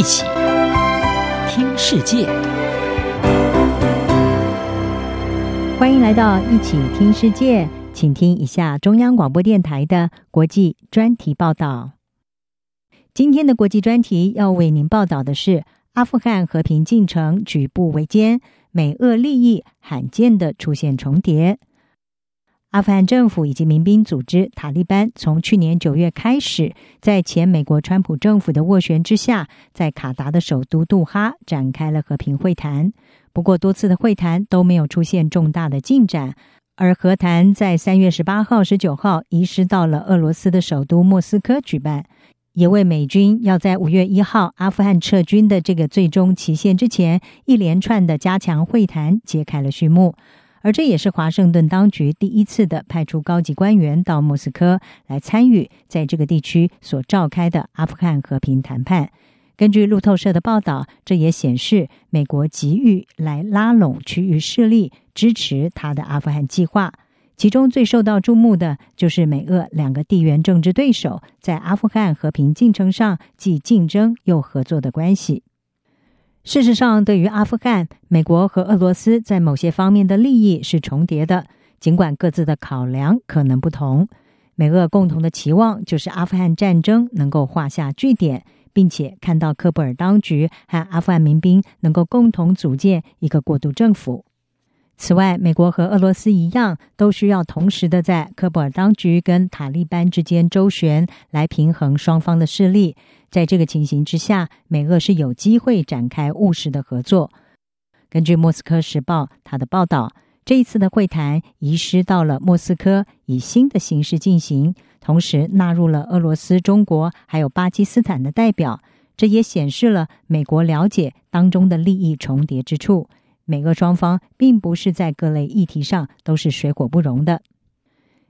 一起听世界，欢迎来到一起听世界，请听一下中央广播电台的国际专题报道。今天的国际专题要为您报道的是阿富汗和平进程举步维艰，美俄利益罕见的出现重叠。阿富汗政府以及民兵组织塔利班从去年九月开始，在前美国川普政府的斡旋之下，在卡达的首都杜哈展开了和平会谈。不过，多次的会谈都没有出现重大的进展，而和谈在三月十八号、十九号移师到了俄罗斯的首都莫斯科举办，也为美军要在五月一号阿富汗撤军的这个最终期限之前，一连串的加强会谈揭开了序幕。而这也是华盛顿当局第一次的派出高级官员到莫斯科来参与在这个地区所召开的阿富汗和平谈判。根据路透社的报道，这也显示美国急于来拉拢区域势力，支持他的阿富汗计划。其中最受到注目的就是美俄两个地缘政治对手在阿富汗和平进程上既竞争又合作的关系。事实上，对于阿富汗，美国和俄罗斯在某些方面的利益是重叠的，尽管各自的考量可能不同。美俄共同的期望就是阿富汗战争能够画下句点，并且看到喀布尔当局和阿富汗民兵能够共同组建一个过渡政府。此外，美国和俄罗斯一样，都需要同时的在科布尔当局跟塔利班之间周旋，来平衡双方的势力。在这个情形之下，美俄是有机会展开务实的合作。根据《莫斯科时报》他的报道，这一次的会谈移师到了莫斯科，以新的形式进行，同时纳入了俄罗斯、中国还有巴基斯坦的代表。这也显示了美国了解当中的利益重叠之处。美俄双方并不是在各类议题上都是水火不容的。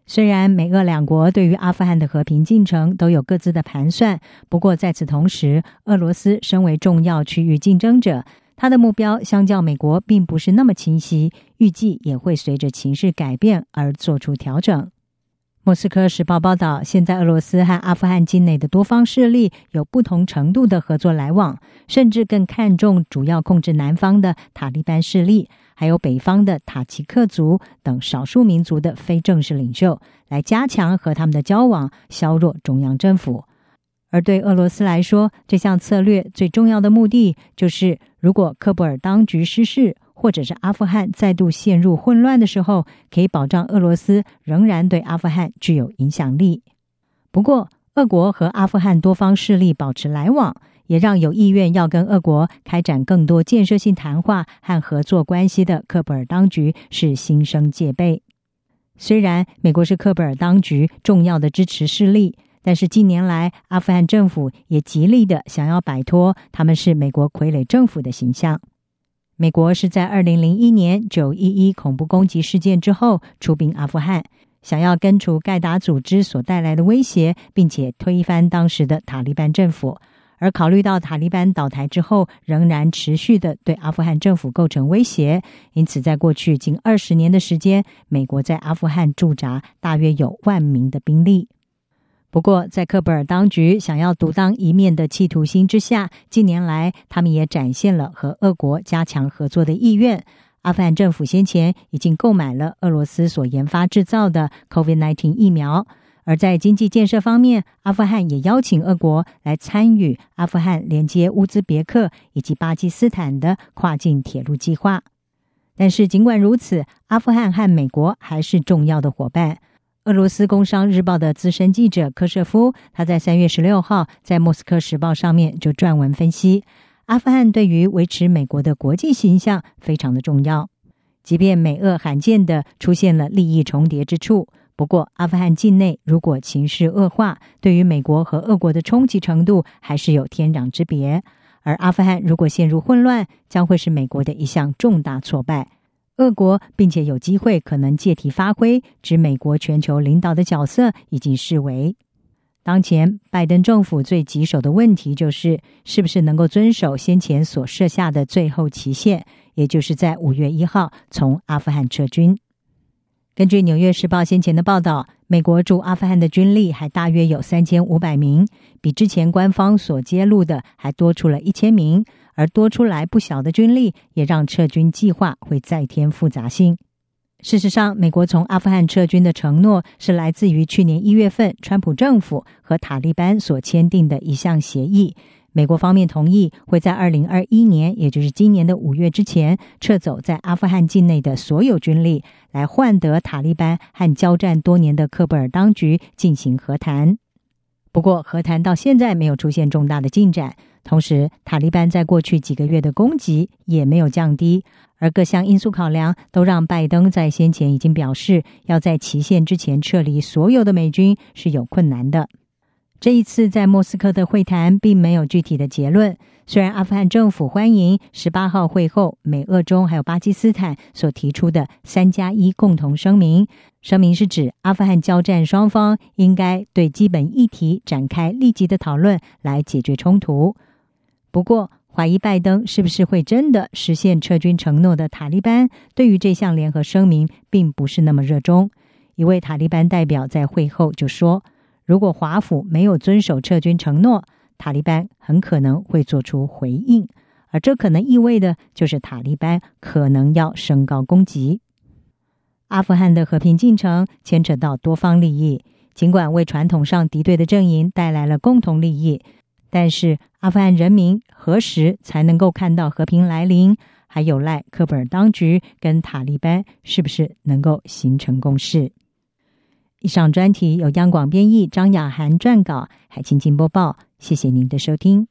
虽然美俄两国对于阿富汗的和平进程都有各自的盘算，不过在此同时，俄罗斯身为重要区域竞争者，他的目标相较美国并不是那么清晰，预计也会随着情势改变而做出调整。莫斯科时报报道，现在俄罗斯和阿富汗境内的多方势力有不同程度的合作来往，甚至更看重主要控制南方的塔利班势力。还有北方的塔吉克族等少数民族的非正式领袖，来加强和他们的交往，削弱中央政府。而对俄罗斯来说，这项策略最重要的目的就是，如果科布尔当局失势，或者是阿富汗再度陷入混乱的时候，可以保障俄罗斯仍然对阿富汗具有影响力。不过，俄国和阿富汗多方势力保持来往。也让有意愿要跟俄国开展更多建设性谈话和合作关系的喀布尔当局是心生戒备。虽然美国是喀布尔当局重要的支持势力，但是近年来阿富汗政府也极力的想要摆脱他们是美国傀儡政府的形象。美国是在二零零一年九一一恐怖攻击事件之后出兵阿富汗，想要根除盖达组织所带来的威胁，并且推翻当时的塔利班政府。而考虑到塔利班倒台之后，仍然持续的对阿富汗政府构成威胁，因此在过去近二十年的时间，美国在阿富汗驻扎大约有万名的兵力。不过，在克布尔当局想要独当一面的企图心之下，近年来他们也展现了和俄国加强合作的意愿。阿富汗政府先前已经购买了俄罗斯所研发制造的 COVID-19 疫苗。而在经济建设方面，阿富汗也邀请俄国来参与阿富汗连接乌兹别克以及巴基斯坦的跨境铁路计划。但是尽管如此，阿富汗和美国还是重要的伙伴。俄罗斯工商日报的资深记者科舍夫，他在三月十六号在莫斯科时报上面就撰文分析，阿富汗对于维持美国的国际形象非常的重要，即便美俄罕见的出现了利益重叠之处。不过，阿富汗境内如果情势恶化，对于美国和俄国的冲击程度还是有天壤之别。而阿富汗如果陷入混乱，将会是美国的一项重大挫败。俄国并且有机会可能借题发挥，指美国全球领导的角色已经视为。当前拜登政府最棘手的问题就是，是不是能够遵守先前所设下的最后期限，也就是在五月一号从阿富汗撤军。根据《纽约时报》先前的报道，美国驻阿富汗的军力还大约有三千五百名，比之前官方所揭露的还多出了一千名。而多出来不小的军力，也让撤军计划会再添复杂性。事实上，美国从阿富汗撤军的承诺是来自于去年一月份川普政府和塔利班所签订的一项协议。美国方面同意会在二零二一年，也就是今年的五月之前，撤走在阿富汗境内的所有军力，来换得塔利班和交战多年的喀布尔当局进行和谈。不过，和谈到现在没有出现重大的进展，同时塔利班在过去几个月的攻击也没有降低，而各项因素考量都让拜登在先前已经表示，要在期限之前撤离所有的美军是有困难的。这一次在莫斯科的会谈并没有具体的结论。虽然阿富汗政府欢迎十八号会后美、俄、中还有巴基斯坦所提出的“三加一”共同声明，声明是指阿富汗交战双方应该对基本议题展开立即的讨论来解决冲突。不过，怀疑拜登是不是会真的实现撤军承诺的塔利班，对于这项联合声明并不是那么热衷。一位塔利班代表在会后就说。如果华府没有遵守撤军承诺，塔利班很可能会做出回应，而这可能意味的就是塔利班可能要升高攻击。阿富汗的和平进程牵扯到多方利益，尽管为传统上敌对的阵营带来了共同利益，但是阿富汗人民何时才能够看到和平来临，还有赖科布尔当局跟塔利班是不是能够形成共识。以上专题由央广编译，张雅涵撰稿，海清清播报。谢谢您的收听。